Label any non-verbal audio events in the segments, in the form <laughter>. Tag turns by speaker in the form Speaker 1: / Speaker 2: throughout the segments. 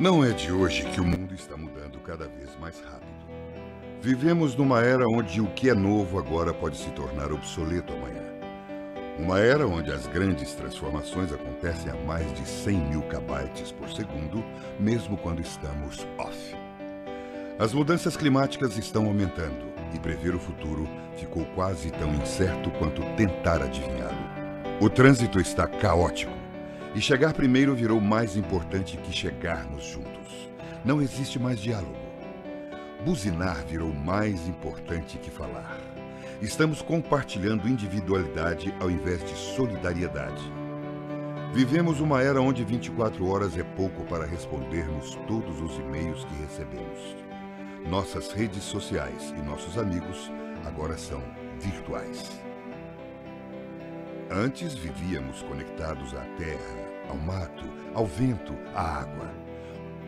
Speaker 1: Não é de hoje que o mundo está mudando cada vez mais rápido. Vivemos numa era onde o que é novo agora pode se tornar obsoleto amanhã. Uma era onde as grandes transformações acontecem a mais de 100 mil kbytes por segundo, mesmo quando estamos off. As mudanças climáticas estão aumentando e prever o futuro ficou quase tão incerto quanto tentar adivinhá-lo. O trânsito está caótico e chegar primeiro virou mais importante que chegarmos juntos. Não existe mais diálogo. Buzinar virou mais importante que falar. Estamos compartilhando individualidade ao invés de solidariedade. Vivemos uma era onde 24 horas é pouco para respondermos todos os e-mails que recebemos. Nossas redes sociais e nossos amigos agora são virtuais. Antes vivíamos conectados à terra, ao mato, ao vento, à água,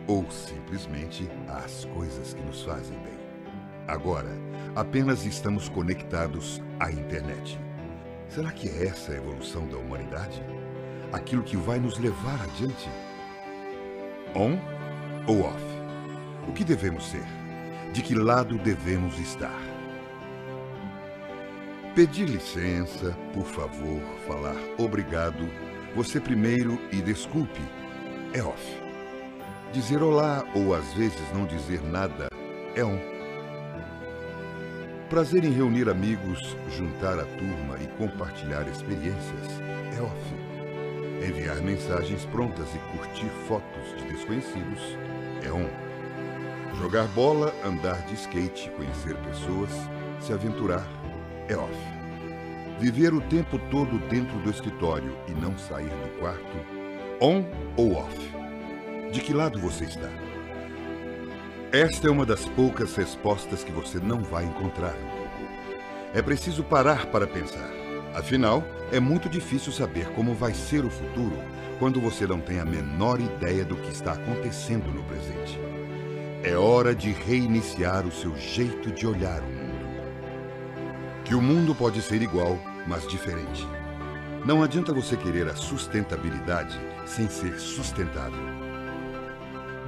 Speaker 1: ou simplesmente às coisas que nos fazem bem. Agora, apenas estamos conectados à internet. Será que é essa a evolução da humanidade? Aquilo que vai nos levar adiante? On ou off? O que devemos ser? De que lado devemos estar? Pedir licença, por favor, falar obrigado, você primeiro e desculpe, é off. Dizer olá ou às vezes não dizer nada é on. Prazer em reunir amigos, juntar a turma e compartilhar experiências é off. Enviar mensagens prontas e curtir fotos de desconhecidos é on. Jogar bola, andar de skate, conhecer pessoas, se aventurar é off. Viver o tempo todo dentro do escritório e não sair do quarto, on ou off? De que lado você está? Esta é uma das poucas respostas que você não vai encontrar. É preciso parar para pensar. Afinal, é muito difícil saber como vai ser o futuro quando você não tem a menor ideia do que está acontecendo no presente. É hora de reiniciar o seu jeito de olhar o mundo que o mundo pode ser igual, mas diferente. Não adianta você querer a sustentabilidade sem ser sustentável.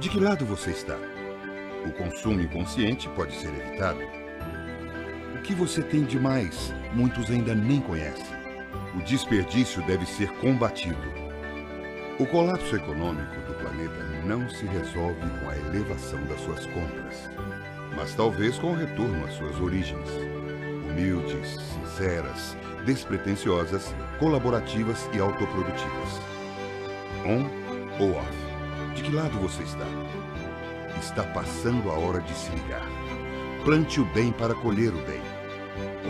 Speaker 1: De que lado você está? O consumo inconsciente pode ser evitado. O que você tem de mais, muitos ainda nem conhecem. O desperdício deve ser combatido. O colapso econômico do planeta não se resolve com a elevação das suas compras, mas talvez com o retorno às suas origens humildes, sinceras, despretensiosas, colaborativas e autoprodutivas. On ou off? De que lado você está? Está passando a hora de se ligar. Plante o bem para colher o bem.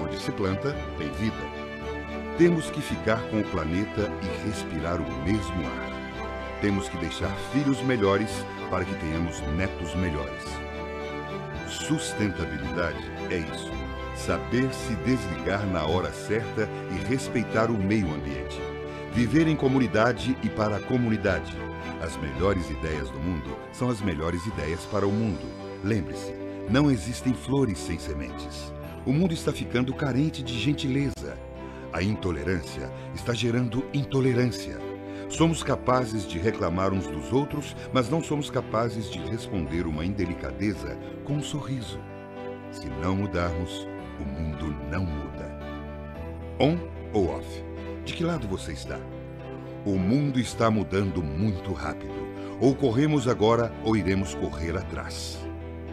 Speaker 1: Onde se planta, tem vida. Temos que ficar com o planeta e respirar o mesmo ar. Temos que deixar filhos melhores para que tenhamos netos melhores. Sustentabilidade é isso saber se desligar na hora certa e respeitar o meio ambiente. Viver em comunidade e para a comunidade. As melhores ideias do mundo são as melhores ideias para o mundo. Lembre-se, não existem flores sem sementes. O mundo está ficando carente de gentileza. A intolerância está gerando intolerância. Somos capazes de reclamar uns dos outros, mas não somos capazes de responder uma indelicadeza com um sorriso. Se não mudarmos, o mundo não muda. On ou off? De que lado você está? O mundo está mudando muito rápido. Ou corremos agora ou iremos correr atrás.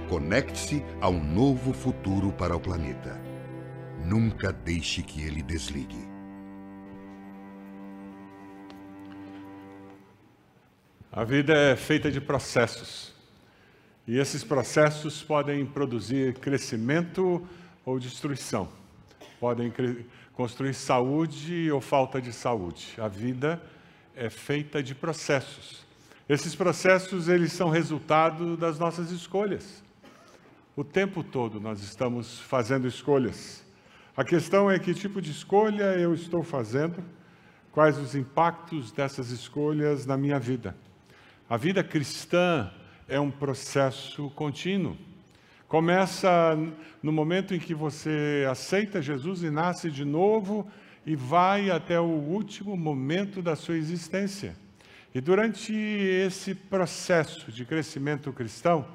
Speaker 1: Conecte-se a um novo futuro para o planeta. Nunca deixe que ele desligue.
Speaker 2: A vida é feita de processos. E esses processos podem produzir crescimento ou destruição. Podem construir saúde ou falta de saúde. A vida é feita de processos. Esses processos eles são resultado das nossas escolhas. O tempo todo nós estamos fazendo escolhas. A questão é que tipo de escolha eu estou fazendo, quais os impactos dessas escolhas na minha vida. A vida cristã é um processo contínuo. Começa no momento em que você aceita Jesus e nasce de novo e vai até o último momento da sua existência. E durante esse processo de crescimento cristão,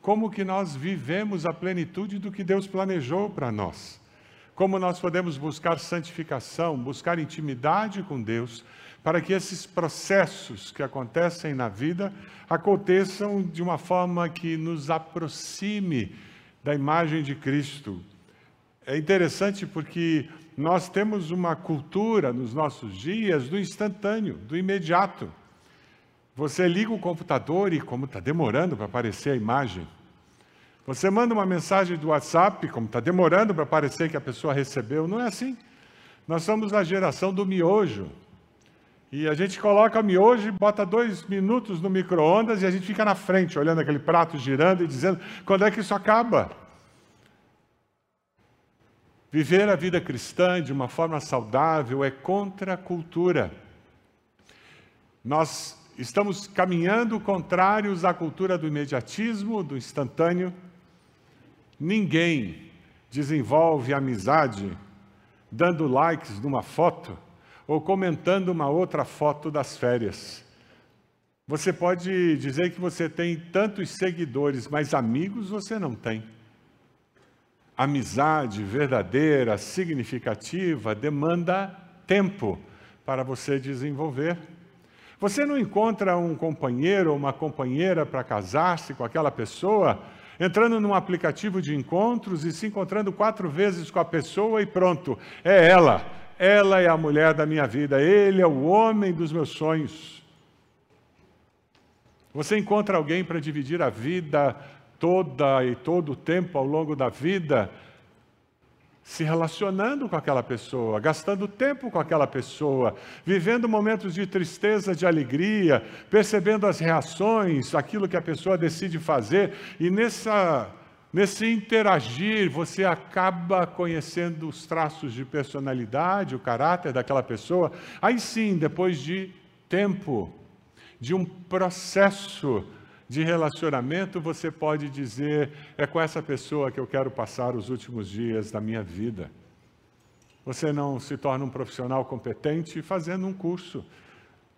Speaker 2: como que nós vivemos a plenitude do que Deus planejou para nós? Como nós podemos buscar santificação, buscar intimidade com Deus, para que esses processos que acontecem na vida aconteçam de uma forma que nos aproxime da imagem de Cristo. É interessante porque nós temos uma cultura nos nossos dias do instantâneo, do imediato. Você liga o computador e, como está demorando para aparecer a imagem, você manda uma mensagem do WhatsApp, como está demorando para aparecer que a pessoa recebeu. Não é assim. Nós somos a geração do miojo. E a gente coloca miojo bota dois minutos no micro-ondas e a gente fica na frente, olhando aquele prato girando e dizendo: quando é que isso acaba? Viver a vida cristã de uma forma saudável é contra a cultura. Nós estamos caminhando contrários à cultura do imediatismo, do instantâneo. Ninguém desenvolve amizade dando likes numa foto ou comentando uma outra foto das férias. Você pode dizer que você tem tantos seguidores, mas amigos você não tem. Amizade verdadeira, significativa, demanda tempo para você desenvolver. Você não encontra um companheiro ou uma companheira para casar-se com aquela pessoa entrando num aplicativo de encontros e se encontrando quatro vezes com a pessoa e pronto, é ela. Ela é a mulher da minha vida, ele é o homem dos meus sonhos. Você encontra alguém para dividir a vida toda e todo o tempo ao longo da vida, se relacionando com aquela pessoa, gastando tempo com aquela pessoa, vivendo momentos de tristeza, de alegria, percebendo as reações, aquilo que a pessoa decide fazer, e nessa Nesse interagir, você acaba conhecendo os traços de personalidade, o caráter daquela pessoa. Aí sim, depois de tempo, de um processo de relacionamento, você pode dizer: é com essa pessoa que eu quero passar os últimos dias da minha vida. Você não se torna um profissional competente fazendo um curso.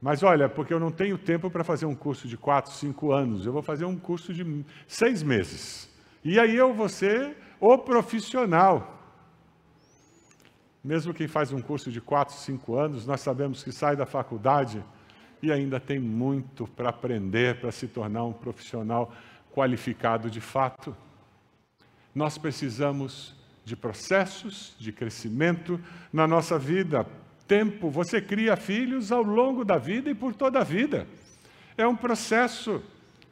Speaker 2: Mas olha, porque eu não tenho tempo para fazer um curso de quatro, cinco anos, eu vou fazer um curso de seis meses. E aí eu vou ser o profissional. Mesmo quem faz um curso de 4, 5 anos, nós sabemos que sai da faculdade e ainda tem muito para aprender para se tornar um profissional qualificado de fato. Nós precisamos de processos de crescimento na nossa vida. Tempo, você cria filhos ao longo da vida e por toda a vida. É um processo.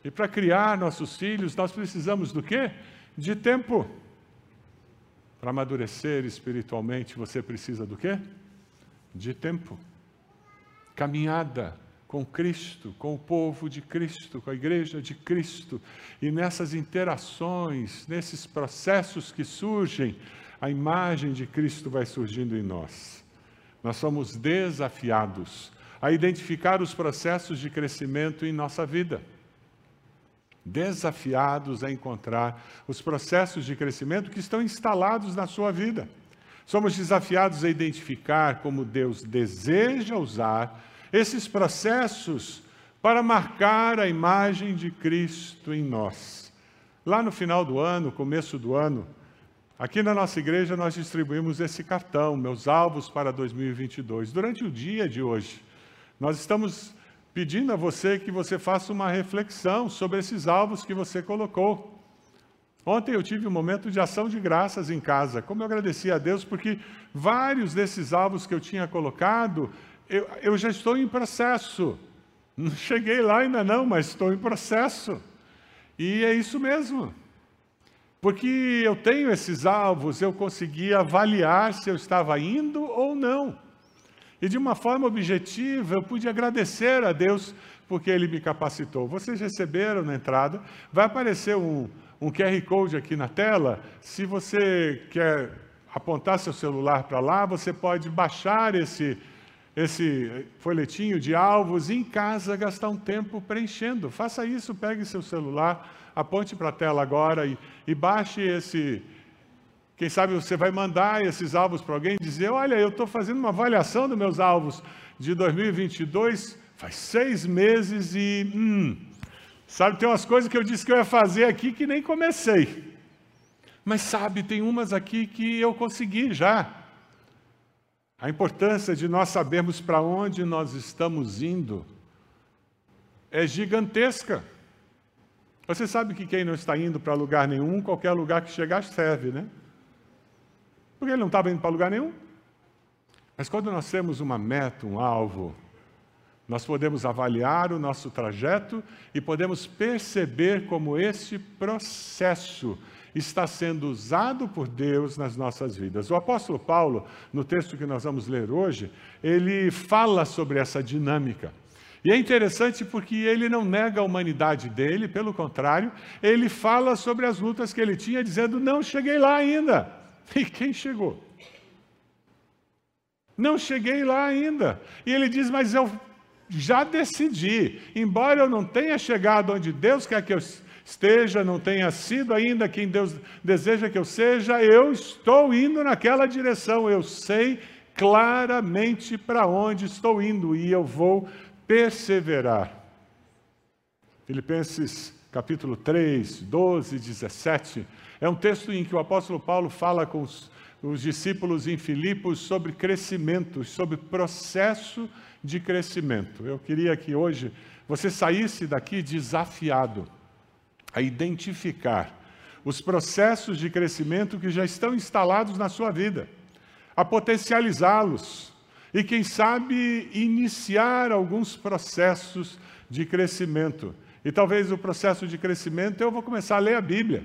Speaker 2: E para criar nossos filhos, nós precisamos do quê? De tempo. Para amadurecer espiritualmente, você precisa do quê? De tempo. Caminhada com Cristo, com o povo de Cristo, com a igreja de Cristo. E nessas interações, nesses processos que surgem, a imagem de Cristo vai surgindo em nós. Nós somos desafiados a identificar os processos de crescimento em nossa vida desafiados a encontrar os processos de crescimento que estão instalados na sua vida. Somos desafiados a identificar como Deus deseja usar esses processos para marcar a imagem de Cristo em nós. Lá no final do ano, começo do ano, aqui na nossa igreja nós distribuímos esse cartão, meus alvos para 2022. Durante o dia de hoje, nós estamos pedindo a você que você faça uma reflexão sobre esses alvos que você colocou. Ontem eu tive um momento de ação de graças em casa. Como eu agradeci a Deus, porque vários desses alvos que eu tinha colocado, eu, eu já estou em processo. Não cheguei lá ainda não, mas estou em processo. E é isso mesmo. Porque eu tenho esses alvos, eu consegui avaliar se eu estava indo ou não. E de uma forma objetiva, eu pude agradecer a Deus porque Ele me capacitou. Vocês receberam na entrada, vai aparecer um, um QR Code aqui na tela. Se você quer apontar seu celular para lá, você pode baixar esse, esse folhetinho de alvos e em casa gastar um tempo preenchendo. Faça isso, pegue seu celular, aponte para a tela agora e, e baixe esse quem sabe você vai mandar esses alvos para alguém e dizer: Olha, eu estou fazendo uma avaliação dos meus alvos de 2022. Faz seis meses e. Hum, sabe, tem umas coisas que eu disse que eu ia fazer aqui que nem comecei. Mas sabe, tem umas aqui que eu consegui já. A importância de nós sabermos para onde nós estamos indo é gigantesca. Você sabe que quem não está indo para lugar nenhum, qualquer lugar que chegar serve, né? Porque ele não estava indo para lugar nenhum. Mas quando nós temos uma meta, um alvo, nós podemos avaliar o nosso trajeto e podemos perceber como este processo está sendo usado por Deus nas nossas vidas. O apóstolo Paulo, no texto que nós vamos ler hoje, ele fala sobre essa dinâmica. E é interessante porque ele não nega a humanidade dele, pelo contrário, ele fala sobre as lutas que ele tinha, dizendo: Não cheguei lá ainda. <laughs> E quem chegou? Não cheguei lá ainda. E ele diz: Mas eu já decidi, embora eu não tenha chegado onde Deus quer que eu esteja, não tenha sido ainda quem Deus deseja que eu seja, eu estou indo naquela direção, eu sei claramente para onde estou indo e eu vou perseverar. Filipenses capítulo 3, 12, 17, é um texto em que o apóstolo Paulo fala com os, os discípulos em Filipos sobre crescimento, sobre processo de crescimento. Eu queria que hoje você saísse daqui desafiado a identificar os processos de crescimento que já estão instalados na sua vida, a potencializá-los e, quem sabe, iniciar alguns processos de crescimento. E talvez o processo de crescimento eu vou começar a ler a Bíblia.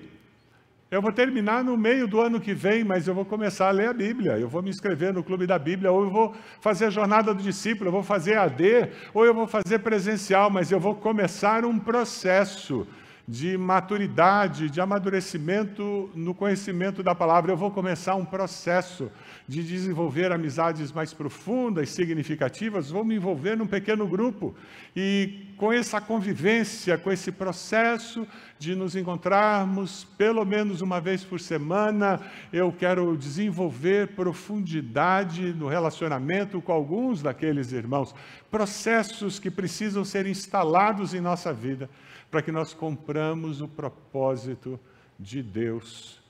Speaker 2: Eu vou terminar no meio do ano que vem, mas eu vou começar a ler a Bíblia. Eu vou me inscrever no Clube da Bíblia, ou eu vou fazer a jornada do discípulo, eu vou fazer AD, ou eu vou fazer presencial, mas eu vou começar um processo de maturidade, de amadurecimento no conhecimento da palavra. Eu vou começar um processo de desenvolver amizades mais profundas, significativas, vou me envolver num pequeno grupo. E com essa convivência, com esse processo de nos encontrarmos pelo menos uma vez por semana, eu quero desenvolver profundidade no relacionamento com alguns daqueles irmãos. Processos que precisam ser instalados em nossa vida para que nós compramos o propósito de Deus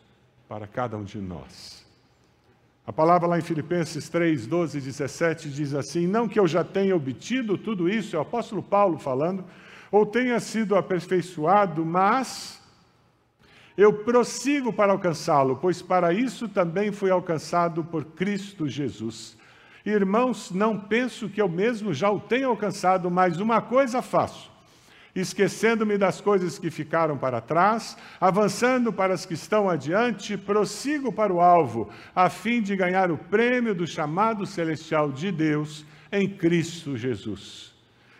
Speaker 2: para cada um de nós. A palavra lá em Filipenses 3, 12 e 17 diz assim: Não que eu já tenha obtido tudo isso, é o apóstolo Paulo falando, ou tenha sido aperfeiçoado, mas eu prossigo para alcançá-lo, pois para isso também fui alcançado por Cristo Jesus. Irmãos, não penso que eu mesmo já o tenha alcançado, mas uma coisa faço esquecendo-me das coisas que ficaram para trás, avançando para as que estão adiante, prossigo para o alvo, a fim de ganhar o prêmio do chamado celestial de Deus em Cristo Jesus.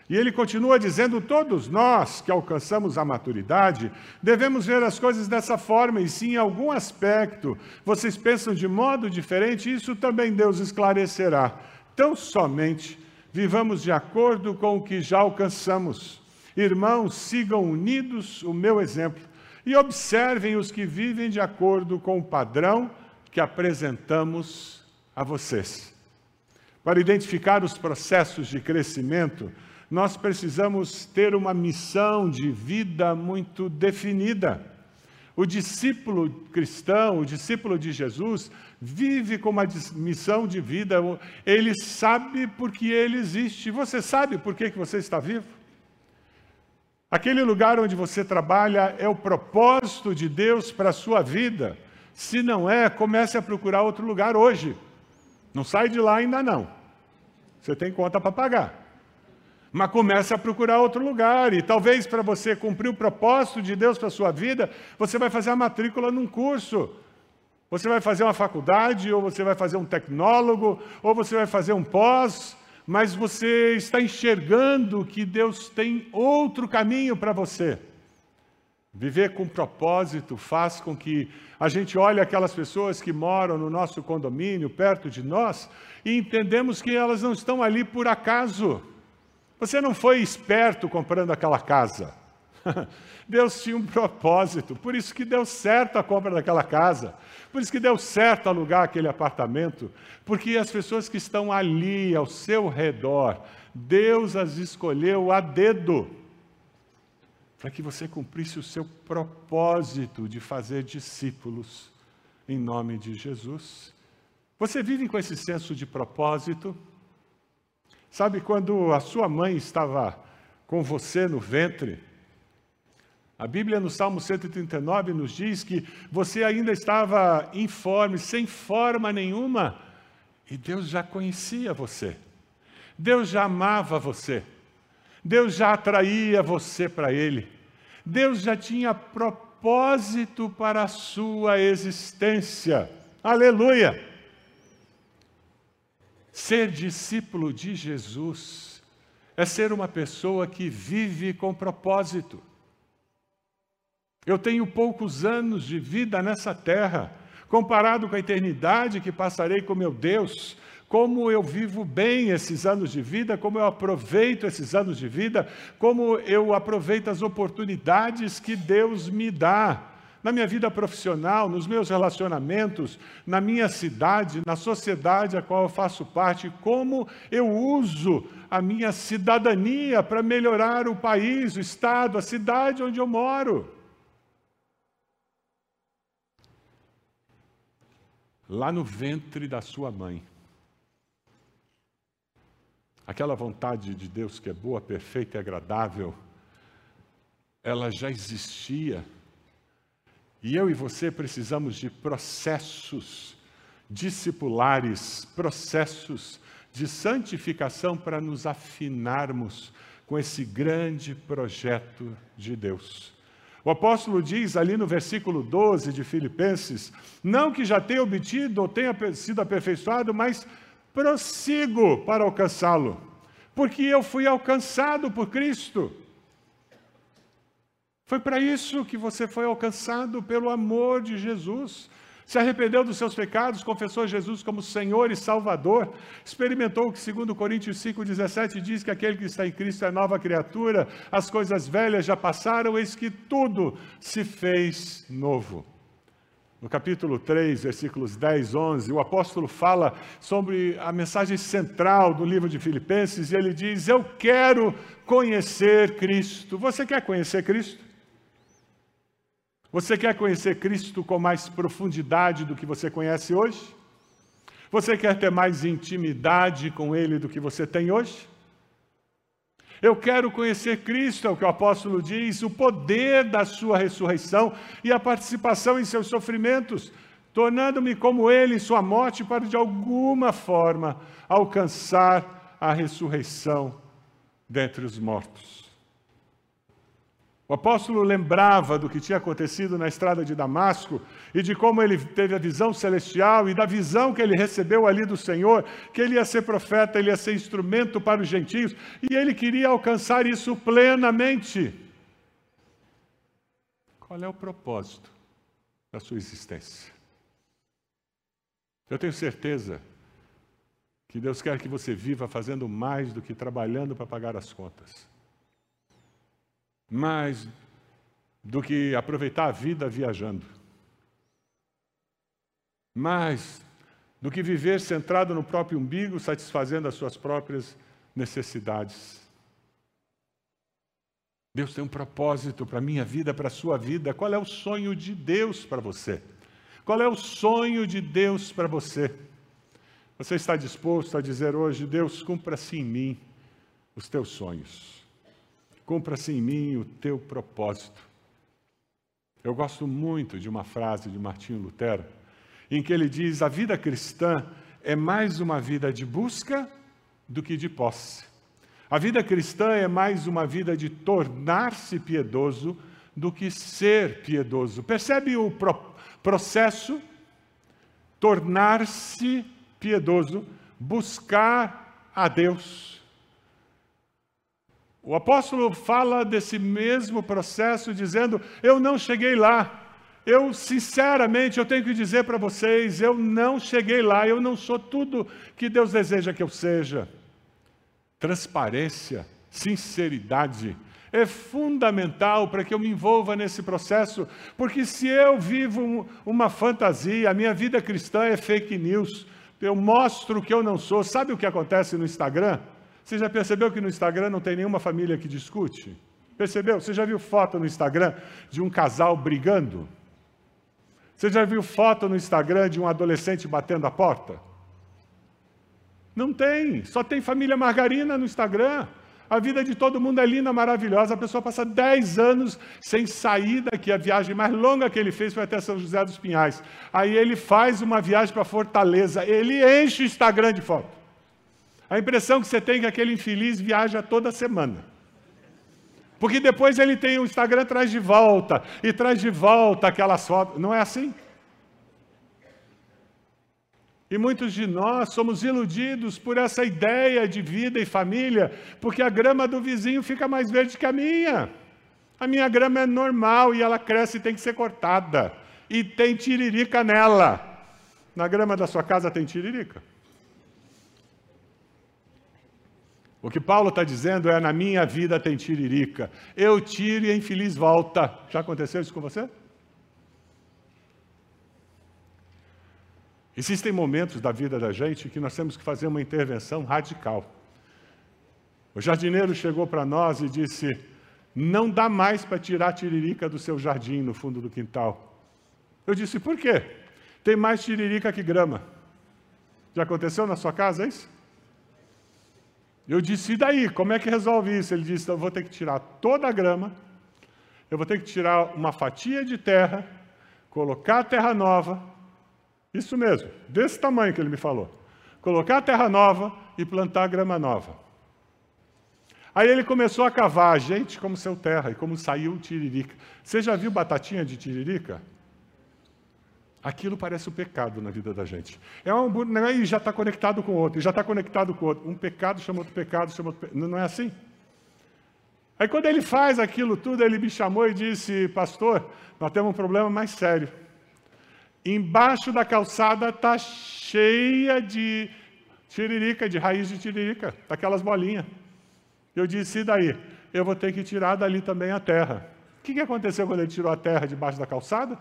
Speaker 2: E ele continua dizendo: todos nós que alcançamos a maturidade devemos ver as coisas dessa forma, e se em algum aspecto vocês pensam de modo diferente, isso também Deus esclarecerá. Tão somente vivamos de acordo com o que já alcançamos Irmãos, sigam unidos o meu exemplo e observem os que vivem de acordo com o padrão que apresentamos a vocês. Para identificar os processos de crescimento, nós precisamos ter uma missão de vida muito definida. O discípulo cristão, o discípulo de Jesus, vive com uma missão de vida, ele sabe por que ele existe. Você sabe por que você está vivo? Aquele lugar onde você trabalha é o propósito de Deus para a sua vida. Se não é, comece a procurar outro lugar hoje. Não sai de lá ainda não. Você tem conta para pagar. Mas comece a procurar outro lugar. E talvez para você cumprir o propósito de Deus para a sua vida, você vai fazer a matrícula num curso. Você vai fazer uma faculdade, ou você vai fazer um tecnólogo, ou você vai fazer um pós mas você está enxergando que Deus tem outro caminho para você. Viver com propósito faz com que a gente olhe aquelas pessoas que moram no nosso condomínio, perto de nós, e entendemos que elas não estão ali por acaso. Você não foi esperto comprando aquela casa. <laughs> Deus tinha um propósito, por isso que deu certo a compra daquela casa, por isso que deu certo alugar aquele apartamento, porque as pessoas que estão ali ao seu redor Deus as escolheu a dedo para que você cumprisse o seu propósito de fazer discípulos em nome de Jesus. Você vive com esse senso de propósito? Sabe quando a sua mãe estava com você no ventre? A Bíblia no Salmo 139 nos diz que você ainda estava informe, sem forma nenhuma, e Deus já conhecia você. Deus já amava você. Deus já atraía você para Ele. Deus já tinha propósito para a sua existência. Aleluia! Ser discípulo de Jesus é ser uma pessoa que vive com propósito. Eu tenho poucos anos de vida nessa terra, comparado com a eternidade que passarei com meu Deus. Como eu vivo bem esses anos de vida, como eu aproveito esses anos de vida, como eu aproveito as oportunidades que Deus me dá na minha vida profissional, nos meus relacionamentos, na minha cidade, na sociedade a qual eu faço parte, como eu uso a minha cidadania para melhorar o país, o estado, a cidade onde eu moro. Lá no ventre da sua mãe. Aquela vontade de Deus que é boa, perfeita e agradável, ela já existia. E eu e você precisamos de processos discipulares, processos de santificação para nos afinarmos com esse grande projeto de Deus. O apóstolo diz ali no versículo 12 de Filipenses: Não que já tenha obtido ou tenha sido aperfeiçoado, mas prossigo para alcançá-lo, porque eu fui alcançado por Cristo. Foi para isso que você foi alcançado pelo amor de Jesus se arrependeu dos seus pecados, confessou Jesus como Senhor e Salvador, experimentou o que, segundo Coríntios 5,17, diz que aquele que está em Cristo é nova criatura, as coisas velhas já passaram, eis que tudo se fez novo. No capítulo 3, versículos 10, 11, o apóstolo fala sobre a mensagem central do livro de Filipenses e ele diz: Eu quero conhecer Cristo. Você quer conhecer Cristo? Você quer conhecer Cristo com mais profundidade do que você conhece hoje? Você quer ter mais intimidade com Ele do que você tem hoje? Eu quero conhecer Cristo, é o que o apóstolo diz, o poder da sua ressurreição e a participação em seus sofrimentos, tornando-me como Ele em sua morte, para de alguma forma alcançar a ressurreição dentre os mortos. O apóstolo lembrava do que tinha acontecido na estrada de Damasco e de como ele teve a visão celestial e da visão que ele recebeu ali do Senhor, que ele ia ser profeta, ele ia ser instrumento para os gentios, e ele queria alcançar isso plenamente. Qual é o propósito da sua existência? Eu tenho certeza que Deus quer que você viva fazendo mais do que trabalhando para pagar as contas mais do que aproveitar a vida viajando. Mais do que viver centrado no próprio umbigo, satisfazendo as suas próprias necessidades. Deus tem um propósito para a minha vida, para a sua vida. Qual é o sonho de Deus para você? Qual é o sonho de Deus para você? Você está disposto a dizer hoje: Deus, cumpra-se em mim os teus sonhos cumpra-se em mim o teu propósito. Eu gosto muito de uma frase de Martinho Lutero, em que ele diz: a vida cristã é mais uma vida de busca do que de posse. A vida cristã é mais uma vida de tornar-se piedoso do que ser piedoso. Percebe o pro processo? Tornar-se piedoso, buscar a Deus o apóstolo fala desse mesmo processo, dizendo: Eu não cheguei lá. Eu, sinceramente, eu tenho que dizer para vocês: eu não cheguei lá, eu não sou tudo que Deus deseja que eu seja. Transparência, sinceridade, é fundamental para que eu me envolva nesse processo, porque se eu vivo uma fantasia, a minha vida cristã é fake news, eu mostro que eu não sou. Sabe o que acontece no Instagram? Você já percebeu que no Instagram não tem nenhuma família que discute? Percebeu? Você já viu foto no Instagram de um casal brigando? Você já viu foto no Instagram de um adolescente batendo a porta? Não tem, só tem família margarina no Instagram. A vida de todo mundo é linda, maravilhosa. A pessoa passa 10 anos sem sair daqui. A viagem mais longa que ele fez foi até São José dos Pinhais. Aí ele faz uma viagem para Fortaleza. Ele enche o Instagram de foto. A impressão que você tem é que aquele infeliz viaja toda semana. Porque depois ele tem o Instagram traz de volta e traz de volta aquelas fotos. Não é assim? E muitos de nós somos iludidos por essa ideia de vida e família, porque a grama do vizinho fica mais verde que a minha. A minha grama é normal e ela cresce e tem que ser cortada. E tem tiririca nela. Na grama da sua casa tem tiririca? O que Paulo está dizendo é: na minha vida tem tiririca. Eu tiro e a infeliz volta. Já aconteceu isso com você? Existem momentos da vida da gente que nós temos que fazer uma intervenção radical. O jardineiro chegou para nós e disse: Não dá mais para tirar a tiririca do seu jardim no fundo do quintal. Eu disse: Por quê? Tem mais tiririca que grama. Já aconteceu na sua casa isso? Eu disse, e daí? Como é que resolve isso? Ele disse, eu vou ter que tirar toda a grama, eu vou ter que tirar uma fatia de terra, colocar a terra nova, isso mesmo, desse tamanho que ele me falou. Colocar a terra nova e plantar a grama nova. Aí ele começou a cavar, gente, como seu terra, e como saiu o tiririca. Você já viu batatinha de tiririca? Aquilo parece o um pecado na vida da gente. É um né, e já está conectado com outro, já está conectado com outro. Um pecado chama outro pecado, chama outro pecado. Não é assim? Aí quando ele faz aquilo tudo, ele me chamou e disse, pastor, nós temos um problema mais sério. Embaixo da calçada está cheia de tiririca, de raiz de tiririca, daquelas bolinhas. Eu disse, e daí? Eu vou ter que tirar dali também a terra. O que aconteceu quando ele tirou a terra debaixo da calçada?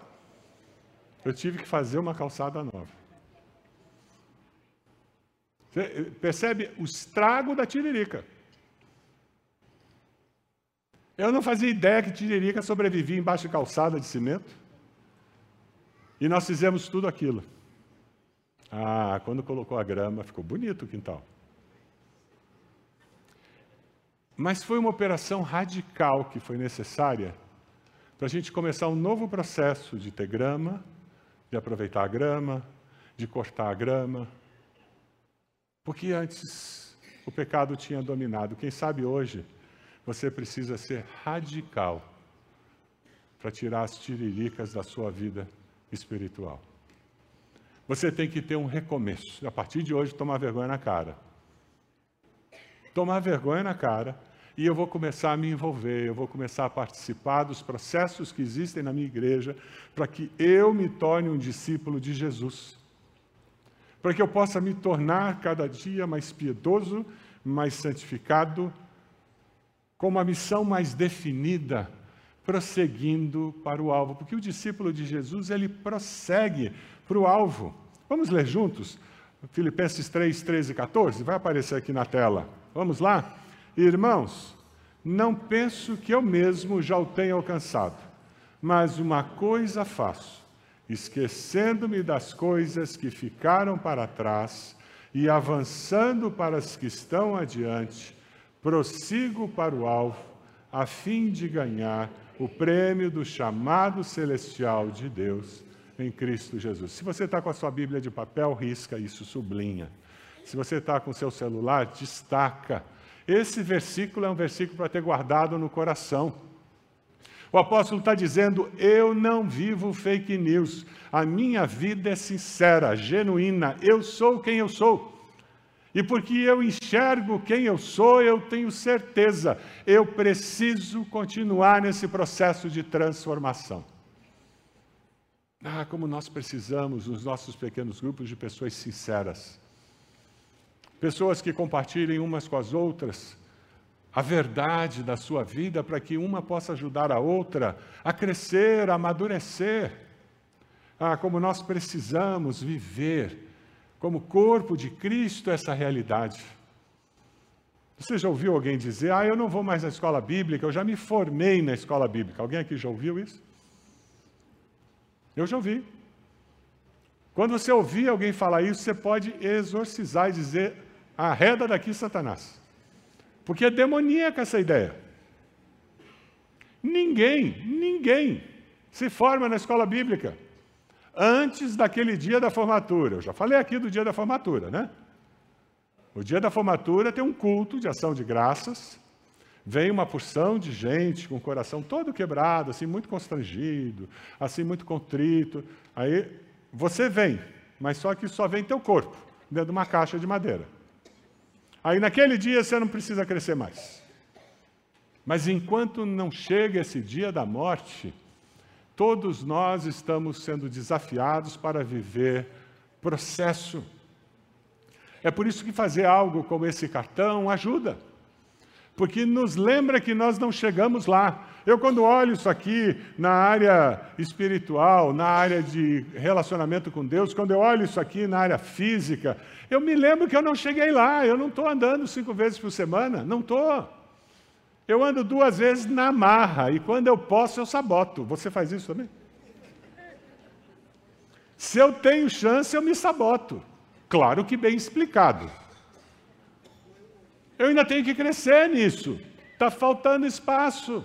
Speaker 2: Eu tive que fazer uma calçada nova. Você percebe o estrago da tiririca? Eu não fazia ideia que tiririca sobrevivia embaixo de calçada de cimento. E nós fizemos tudo aquilo. Ah, quando colocou a grama, ficou bonito o quintal. Mas foi uma operação radical que foi necessária para a gente começar um novo processo de ter grama, de aproveitar a grama, de cortar a grama. Porque antes o pecado tinha dominado. Quem sabe hoje você precisa ser radical para tirar as tiriricas da sua vida espiritual. Você tem que ter um recomeço. A partir de hoje, tomar vergonha na cara. Tomar vergonha na cara e eu vou começar a me envolver, eu vou começar a participar dos processos que existem na minha igreja, para que eu me torne um discípulo de Jesus. Para que eu possa me tornar cada dia mais piedoso, mais santificado, com uma missão mais definida, prosseguindo para o alvo. Porque o discípulo de Jesus, ele prossegue para o alvo. Vamos ler juntos? Filipenses 3, 13 e 14, vai aparecer aqui na tela. Vamos lá? Irmãos, não penso que eu mesmo já o tenha alcançado, mas uma coisa faço, esquecendo-me das coisas que ficaram para trás e avançando para as que estão adiante, prossigo para o alvo, a fim de ganhar o prêmio do chamado celestial de Deus em Cristo Jesus. Se você está com a sua Bíblia de papel, risca isso, sublinha. Se você está com o seu celular, destaca esse versículo é um versículo para ter guardado no coração. O apóstolo está dizendo: Eu não vivo fake news. A minha vida é sincera, genuína. Eu sou quem eu sou. E porque eu enxergo quem eu sou, eu tenho certeza, eu preciso continuar nesse processo de transformação. Ah, como nós precisamos, nos nossos pequenos grupos, de pessoas sinceras pessoas que compartilhem umas com as outras a verdade da sua vida para que uma possa ajudar a outra a crescer, a amadurecer. Ah, como nós precisamos viver como corpo de Cristo essa realidade. Você já ouviu alguém dizer, ah, eu não vou mais na escola bíblica, eu já me formei na escola bíblica? Alguém aqui já ouviu isso? Eu já ouvi. Quando você ouvir alguém falar isso, você pode exorcizar e dizer, arreda daqui, Satanás. Porque é demoníaca essa ideia. Ninguém, ninguém se forma na escola bíblica antes daquele dia da formatura. Eu já falei aqui do dia da formatura, né? O dia da formatura tem um culto de ação de graças. Vem uma porção de gente com o coração todo quebrado, assim, muito constrangido, assim, muito contrito. Aí você vem, mas só que só vem teu corpo, dentro de uma caixa de madeira. Aí naquele dia você não precisa crescer mais. Mas enquanto não chega esse dia da morte, todos nós estamos sendo desafiados para viver processo. É por isso que fazer algo como esse cartão ajuda, porque nos lembra que nós não chegamos lá. Eu, quando olho isso aqui na área espiritual, na área de relacionamento com Deus, quando eu olho isso aqui na área física, eu me lembro que eu não cheguei lá, eu não estou andando cinco vezes por semana, não estou. Eu ando duas vezes na marra e quando eu posso eu saboto. Você faz isso também? Se eu tenho chance, eu me saboto. Claro que bem explicado. Eu ainda tenho que crescer nisso. Está faltando espaço.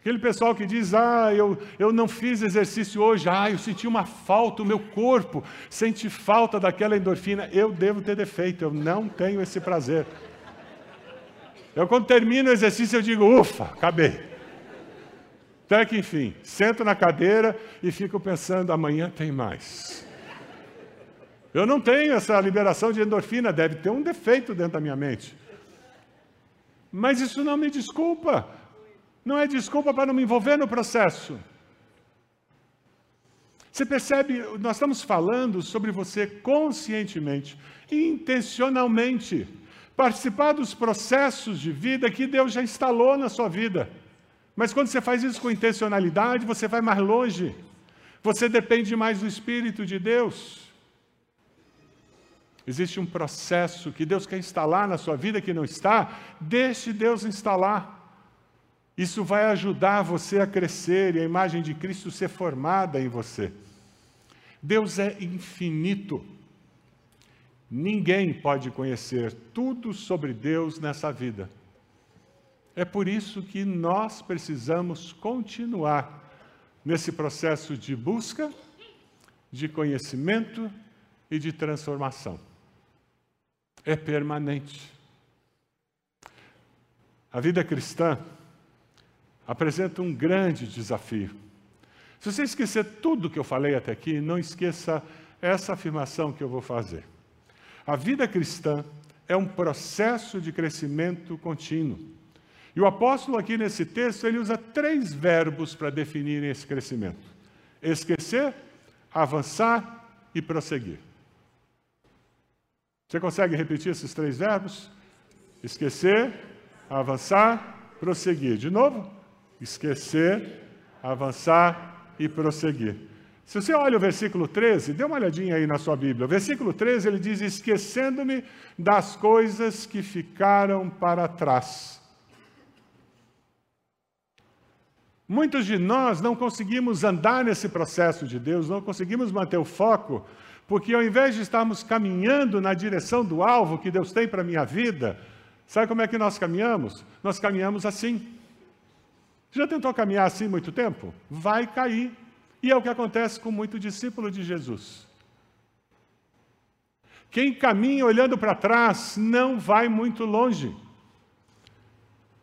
Speaker 2: Aquele pessoal que diz, ah, eu, eu não fiz exercício hoje, ah, eu senti uma falta, o meu corpo sente falta daquela endorfina. Eu devo ter defeito, eu não tenho esse prazer. Eu, quando termino o exercício, eu digo, ufa, acabei. Até que, enfim, sento na cadeira e fico pensando, amanhã tem mais. Eu não tenho essa liberação de endorfina, deve ter um defeito dentro da minha mente. Mas isso não me desculpa. Não é desculpa para não me envolver no processo. Você percebe, nós estamos falando sobre você conscientemente, intencionalmente participar dos processos de vida que Deus já instalou na sua vida. Mas quando você faz isso com intencionalidade, você vai mais longe. Você depende mais do Espírito de Deus. Existe um processo que Deus quer instalar na sua vida que não está, deixe Deus instalar. Isso vai ajudar você a crescer e a imagem de Cristo ser formada em você. Deus é infinito. Ninguém pode conhecer tudo sobre Deus nessa vida. É por isso que nós precisamos continuar nesse processo de busca, de conhecimento e de transformação. É permanente. A vida cristã apresenta um grande desafio. Se você esquecer tudo que eu falei até aqui, não esqueça essa afirmação que eu vou fazer. A vida cristã é um processo de crescimento contínuo. E o apóstolo aqui nesse texto, ele usa três verbos para definir esse crescimento: esquecer, avançar e prosseguir. Você consegue repetir esses três verbos? Esquecer, avançar, prosseguir. De novo? Esquecer, avançar e prosseguir. Se você olha o versículo 13, dê uma olhadinha aí na sua Bíblia. O versículo 13 ele diz: Esquecendo-me das coisas que ficaram para trás. Muitos de nós não conseguimos andar nesse processo de Deus, não conseguimos manter o foco, porque ao invés de estarmos caminhando na direção do alvo que Deus tem para a minha vida, sabe como é que nós caminhamos? Nós caminhamos assim. Já tentou caminhar assim muito tempo? Vai cair. E é o que acontece com muito discípulo de Jesus. Quem caminha olhando para trás não vai muito longe.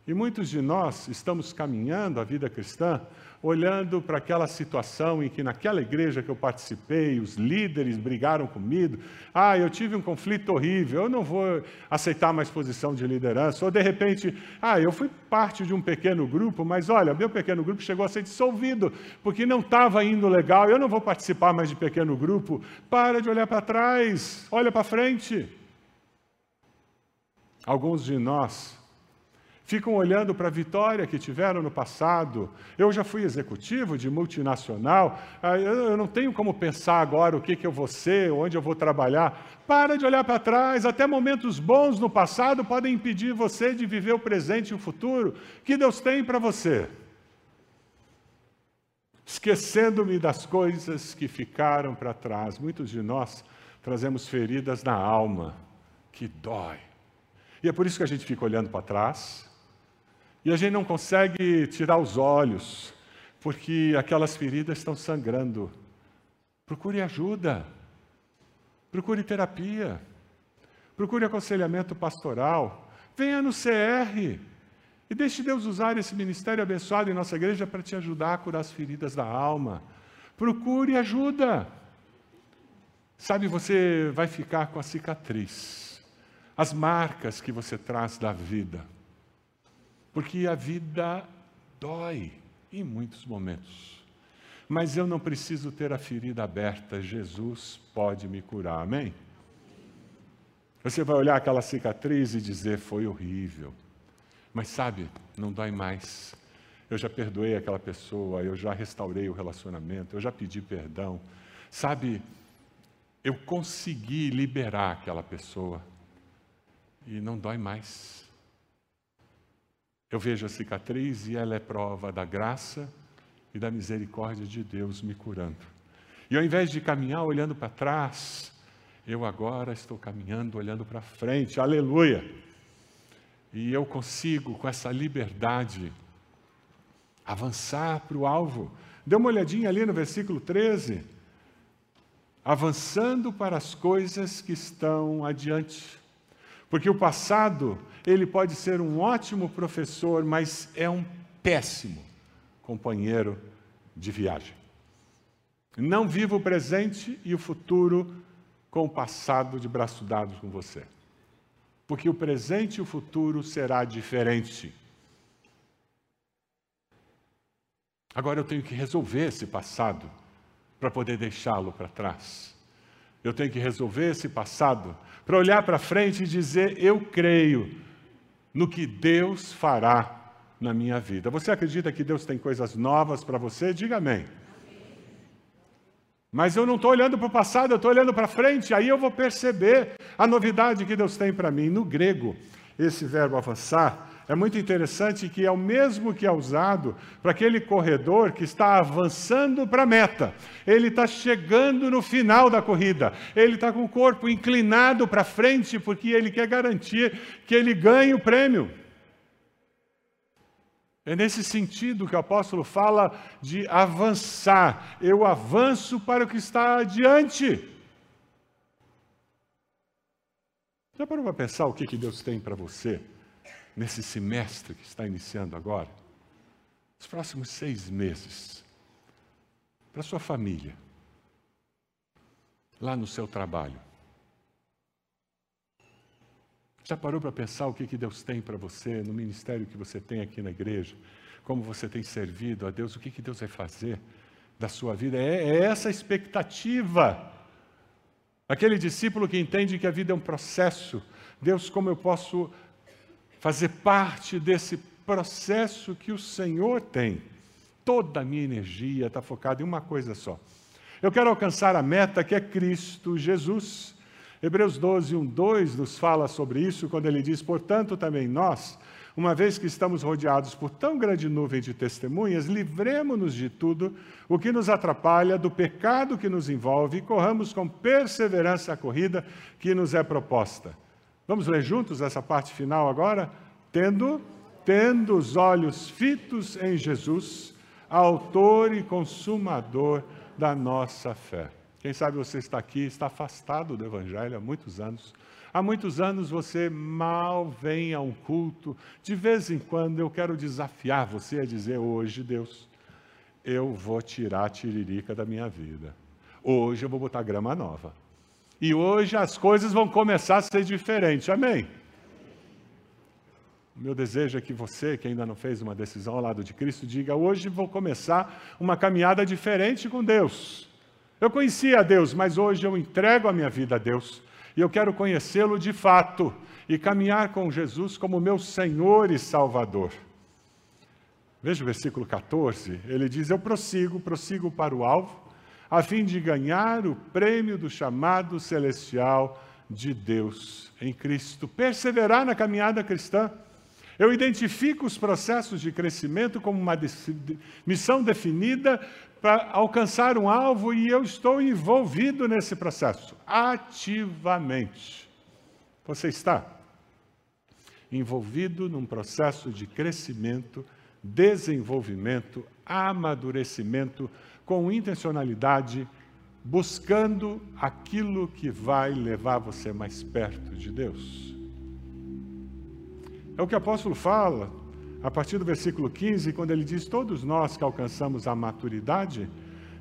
Speaker 2: E muitos de nós estamos caminhando a vida cristã olhando para aquela situação em que naquela igreja que eu participei, os líderes brigaram comigo, ah, eu tive um conflito horrível, eu não vou aceitar mais posição de liderança, ou de repente, ah, eu fui parte de um pequeno grupo, mas olha, meu pequeno grupo chegou a ser dissolvido, porque não estava indo legal, eu não vou participar mais de pequeno grupo, para de olhar para trás, olha para frente. Alguns de nós ficam olhando para a vitória que tiveram no passado. Eu já fui executivo de multinacional, ah, eu não tenho como pensar agora o que, que eu vou ser, onde eu vou trabalhar. Para de olhar para trás, até momentos bons no passado podem impedir você de viver o presente e o futuro que Deus tem para você. Esquecendo-me das coisas que ficaram para trás. Muitos de nós trazemos feridas na alma que dói. E é por isso que a gente fica olhando para trás, e a gente não consegue tirar os olhos, porque aquelas feridas estão sangrando. Procure ajuda. Procure terapia. Procure aconselhamento pastoral. Venha no CR. E deixe Deus usar esse ministério abençoado em nossa igreja para te ajudar a curar as feridas da alma. Procure ajuda. Sabe, você vai ficar com a cicatriz, as marcas que você traz da vida. Porque a vida dói em muitos momentos. Mas eu não preciso ter a ferida aberta, Jesus pode me curar, amém? Você vai olhar aquela cicatriz e dizer: foi horrível. Mas sabe, não dói mais. Eu já perdoei aquela pessoa, eu já restaurei o relacionamento, eu já pedi perdão. Sabe, eu consegui liberar aquela pessoa e não dói mais. Eu vejo a cicatriz e ela é prova da graça e da misericórdia de Deus me curando. E ao invés de caminhar olhando para trás, eu agora estou caminhando olhando para frente, aleluia! E eu consigo, com essa liberdade, avançar para o alvo. Dê uma olhadinha ali no versículo 13. Avançando para as coisas que estão adiante. Porque o passado, ele pode ser um ótimo professor, mas é um péssimo companheiro de viagem. Não viva o presente e o futuro com o passado de braço dado com você. Porque o presente e o futuro será diferente. Agora eu tenho que resolver esse passado para poder deixá-lo para trás. Eu tenho que resolver esse passado para olhar para frente e dizer: Eu creio no que Deus fará na minha vida. Você acredita que Deus tem coisas novas para você? Diga amém. Mas eu não estou olhando para o passado, eu estou olhando para frente, aí eu vou perceber a novidade que Deus tem para mim. No grego, esse verbo avançar é muito interessante que é o mesmo que é usado para aquele corredor que está avançando para a meta. Ele está chegando no final da corrida. Ele está com o corpo inclinado para frente porque ele quer garantir que ele ganhe o prêmio. É nesse sentido que o apóstolo fala de avançar. Eu avanço para o que está adiante. Já parou para pensar o que, que Deus tem para você? Nesse semestre que está iniciando agora, os próximos seis meses, para sua família, lá no seu trabalho. Já parou para pensar o que, que Deus tem para você, no ministério que você tem aqui na igreja? Como você tem servido a Deus? O que, que Deus vai fazer da sua vida? É, é essa expectativa. Aquele discípulo que entende que a vida é um processo. Deus, como eu posso fazer parte desse processo que o Senhor tem. Toda a minha energia está focada em uma coisa só. Eu quero alcançar a meta que é Cristo Jesus. Hebreus 12, 1, 2 nos fala sobre isso, quando ele diz: Portanto, também nós, uma vez que estamos rodeados por tão grande nuvem de testemunhas, livremos-nos de tudo o que nos atrapalha, do pecado que nos envolve, e corramos com perseverança a corrida que nos é proposta Vamos ler juntos essa parte final agora? Tendo, tendo os olhos fitos em Jesus, autor e consumador da nossa fé. Quem sabe você está aqui, está afastado do Evangelho há muitos anos. Há muitos anos você mal vem a um culto. De vez em quando eu quero desafiar você a dizer: hoje, Deus, eu vou tirar a tiririca da minha vida. Hoje eu vou botar grama nova. E hoje as coisas vão começar a ser diferentes. Amém? O meu desejo é que você, que ainda não fez uma decisão ao lado de Cristo, diga: hoje vou começar uma caminhada diferente com Deus. Eu conhecia a Deus, mas hoje eu entrego a minha vida a Deus. E eu quero conhecê-lo de fato e caminhar com Jesus como meu Senhor e Salvador. Veja o versículo 14, ele diz: Eu prossigo, prossigo para o alvo, a fim de ganhar o prêmio do chamado celestial de Deus em Cristo. Perseverar na caminhada cristã. Eu identifico os processos de crescimento como uma missão definida para alcançar um alvo e eu estou envolvido nesse processo ativamente. Você está envolvido num processo de crescimento desenvolvimento, amadurecimento, com intencionalidade, buscando aquilo que vai levar você mais perto de Deus. É o que o apóstolo fala a partir do versículo 15, quando ele diz: Todos nós que alcançamos a maturidade,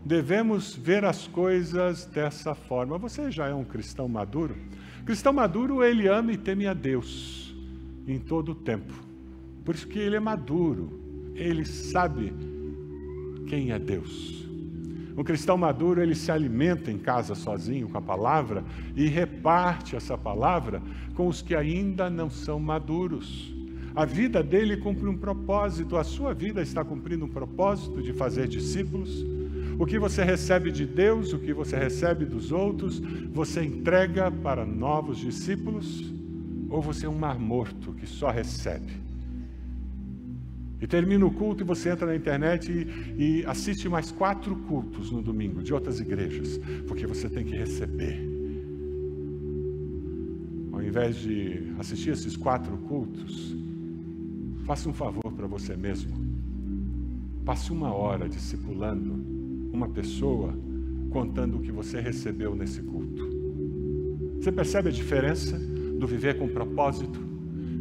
Speaker 2: devemos ver as coisas dessa forma. Você já é um cristão maduro? cristão maduro, ele ama e teme a Deus em todo o tempo. Por isso que ele é maduro, ele sabe quem é Deus. Um cristão maduro, ele se alimenta em casa sozinho com a palavra e reparte essa palavra com os que ainda não são maduros. A vida dele cumpre um propósito, a sua vida está cumprindo um propósito de fazer discípulos. O que você recebe de Deus, o que você recebe dos outros, você entrega para novos discípulos? Ou você é um mar morto que só recebe? E termina o culto e você entra na internet e, e, assiste mais quatro cultos no domingo de outras igrejas, porque você tem que receber. Ao invés de assistir esses quatro cultos, faça um favor para você mesmo. Passe uma hora discipulando uma pessoa contando o que você recebeu nesse culto. Você percebe a diferença do viver com propósito,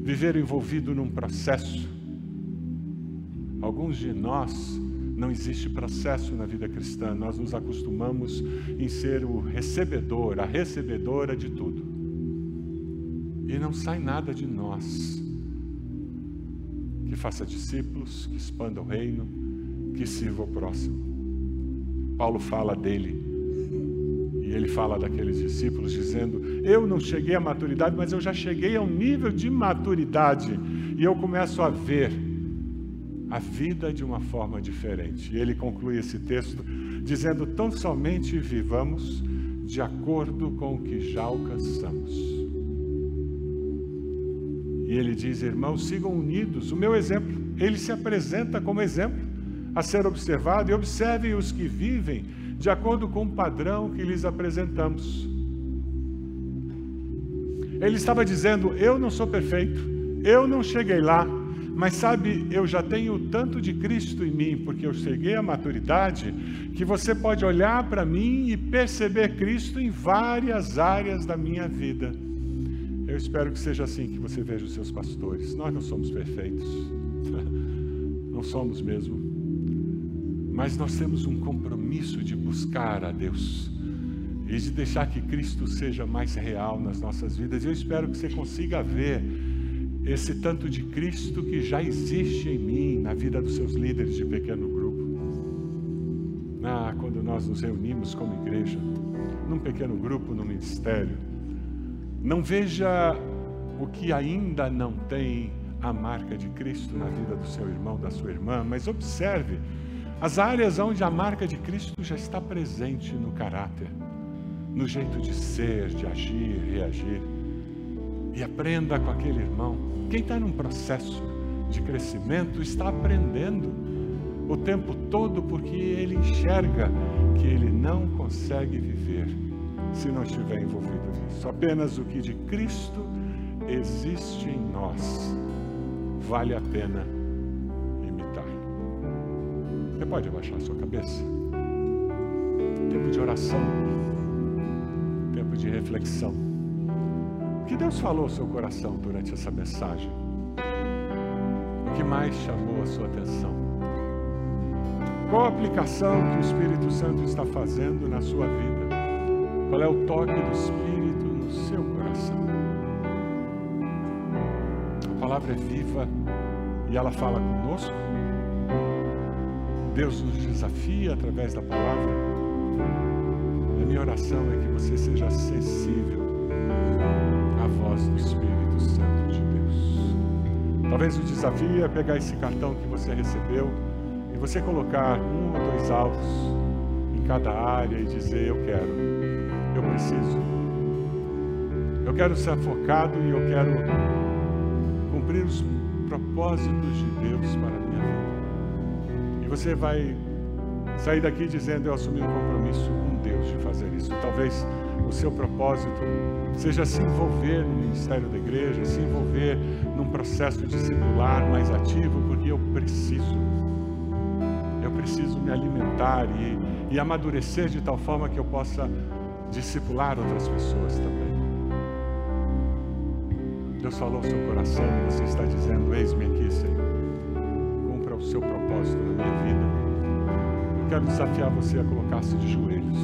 Speaker 2: viver envolvido num processo? Alguns de nós não existe processo na vida cristã, nós nos acostumamos em ser o recebedor, a recebedora de tudo. E não sai nada de nós que faça discípulos, que expanda o reino, que sirva o próximo. Paulo fala dele, e ele fala daqueles discípulos, dizendo: Eu não cheguei à maturidade, mas eu já cheguei a um nível de maturidade, e eu começo a ver a vida de uma forma diferente. E ele conclui esse texto dizendo: tão somente vivamos de acordo com o que já alcançamos. E ele diz: irmãos, sigam unidos o meu exemplo. Ele se apresenta como exemplo a ser observado e observem os que vivem de acordo com o padrão que lhes apresentamos. Ele estava dizendo: Eu não sou perfeito, eu não cheguei lá, mas sabe, eu já tenho tanto de Cristo em mim, porque eu cheguei à maturidade, que você pode olhar para mim e perceber Cristo em várias áreas da minha vida. Eu espero que seja assim que você veja os seus pastores. Nós não somos perfeitos, <laughs> não somos mesmo, mas nós temos um compromisso de buscar a Deus e de deixar que Cristo seja mais real nas nossas vidas. Eu espero que você consiga ver esse tanto de Cristo que já existe em mim, na vida dos seus líderes de pequeno grupo. Ah, quando nós nos reunimos como igreja, num pequeno grupo, no ministério, não veja o que ainda não tem a marca de Cristo na vida do seu irmão, da sua irmã, mas observe as áreas onde a marca de Cristo já está presente no caráter, no jeito de ser, de agir, reagir. E aprenda com aquele irmão quem está num processo de crescimento está aprendendo o tempo todo porque ele enxerga que ele não consegue viver se não estiver envolvido nisso. Apenas o que de Cristo existe em nós vale a pena imitar. Você pode abaixar a sua cabeça? Tempo de oração, tempo de reflexão. O que Deus falou ao seu coração durante essa mensagem? O que mais chamou a sua atenção? Qual a aplicação que o Espírito Santo está fazendo na sua vida? Qual é o toque do Espírito no seu coração? A palavra é viva e ela fala conosco. Deus nos desafia através da palavra. A minha oração é que você seja sensível do Espírito Santo de Deus. Talvez o desafio é pegar esse cartão que você recebeu e você colocar um ou dois alvos em cada área e dizer: Eu quero, eu preciso. Eu quero ser focado e eu quero cumprir os propósitos de Deus para a minha vida. E você vai sair daqui dizendo: Eu assumi um compromisso com Deus de fazer isso. Talvez seu propósito seja se envolver no ministério da igreja, se envolver num processo discipular mais ativo, porque eu preciso. Eu preciso me alimentar e, e amadurecer de tal forma que eu possa discipular outras pessoas também. Deus falou ao seu coração e você está dizendo: Eis-me aqui, Senhor. Cumpra o seu propósito na minha vida. Eu quero desafiar você a colocar-se de joelhos.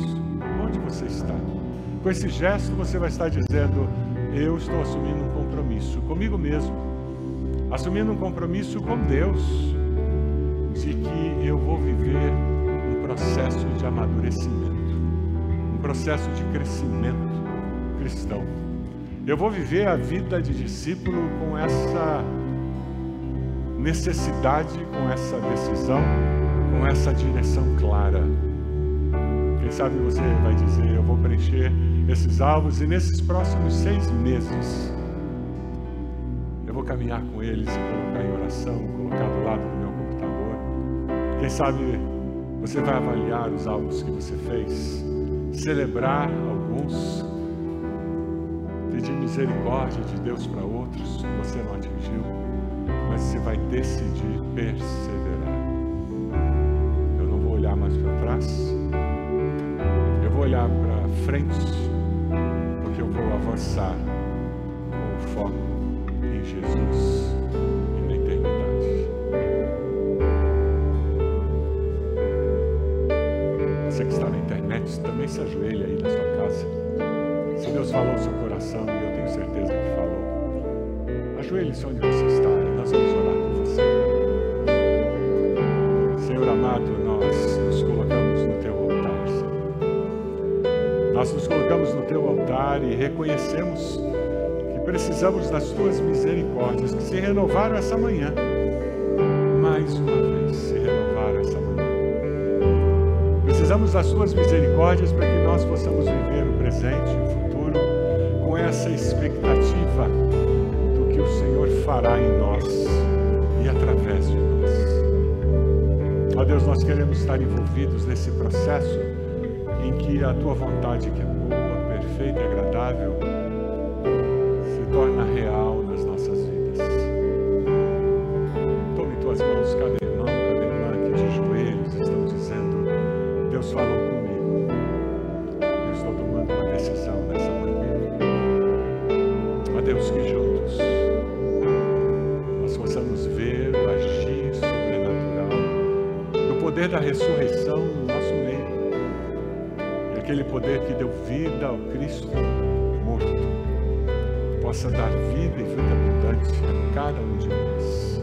Speaker 2: Onde você está? Com esse gesto, você vai estar dizendo: Eu estou assumindo um compromisso comigo mesmo, assumindo um compromisso com Deus, de que eu vou viver um processo de amadurecimento, um processo de crescimento cristão. Eu vou viver a vida de discípulo com essa necessidade, com essa decisão, com essa direção clara. Quem sabe você vai dizer: Eu vou preencher esses alvos e nesses próximos seis meses eu vou caminhar com eles e colocar em oração, colocar do lado do meu computador. Quem sabe você vai avaliar os alvos que você fez, celebrar alguns, pedir misericórdia de Deus para outros que você não atingiu, mas você vai decidir perseverar. Eu não vou olhar mais para trás, frente eu vou avançar com o foco em Jesus e na eternidade. Você que está na internet, também se ajoelha aí na sua casa. Se Deus falou no seu coração, e eu tenho certeza que falou, ajoelhe-se onde você está nós nos colocamos no teu altar e reconhecemos que precisamos das tuas misericórdias que se renovaram essa manhã. Mais uma vez se renovaram essa manhã. Precisamos das tuas misericórdias para que nós possamos viver o presente e o futuro com essa expectativa do que o Senhor fará em nós e através de nós. Ó Deus, nós queremos estar envolvidos nesse processo em que a tua vontade, que é boa, perfeita e agradável, poder que deu vida ao Cristo morto, possa dar vida e vida abundante a cada um de nós.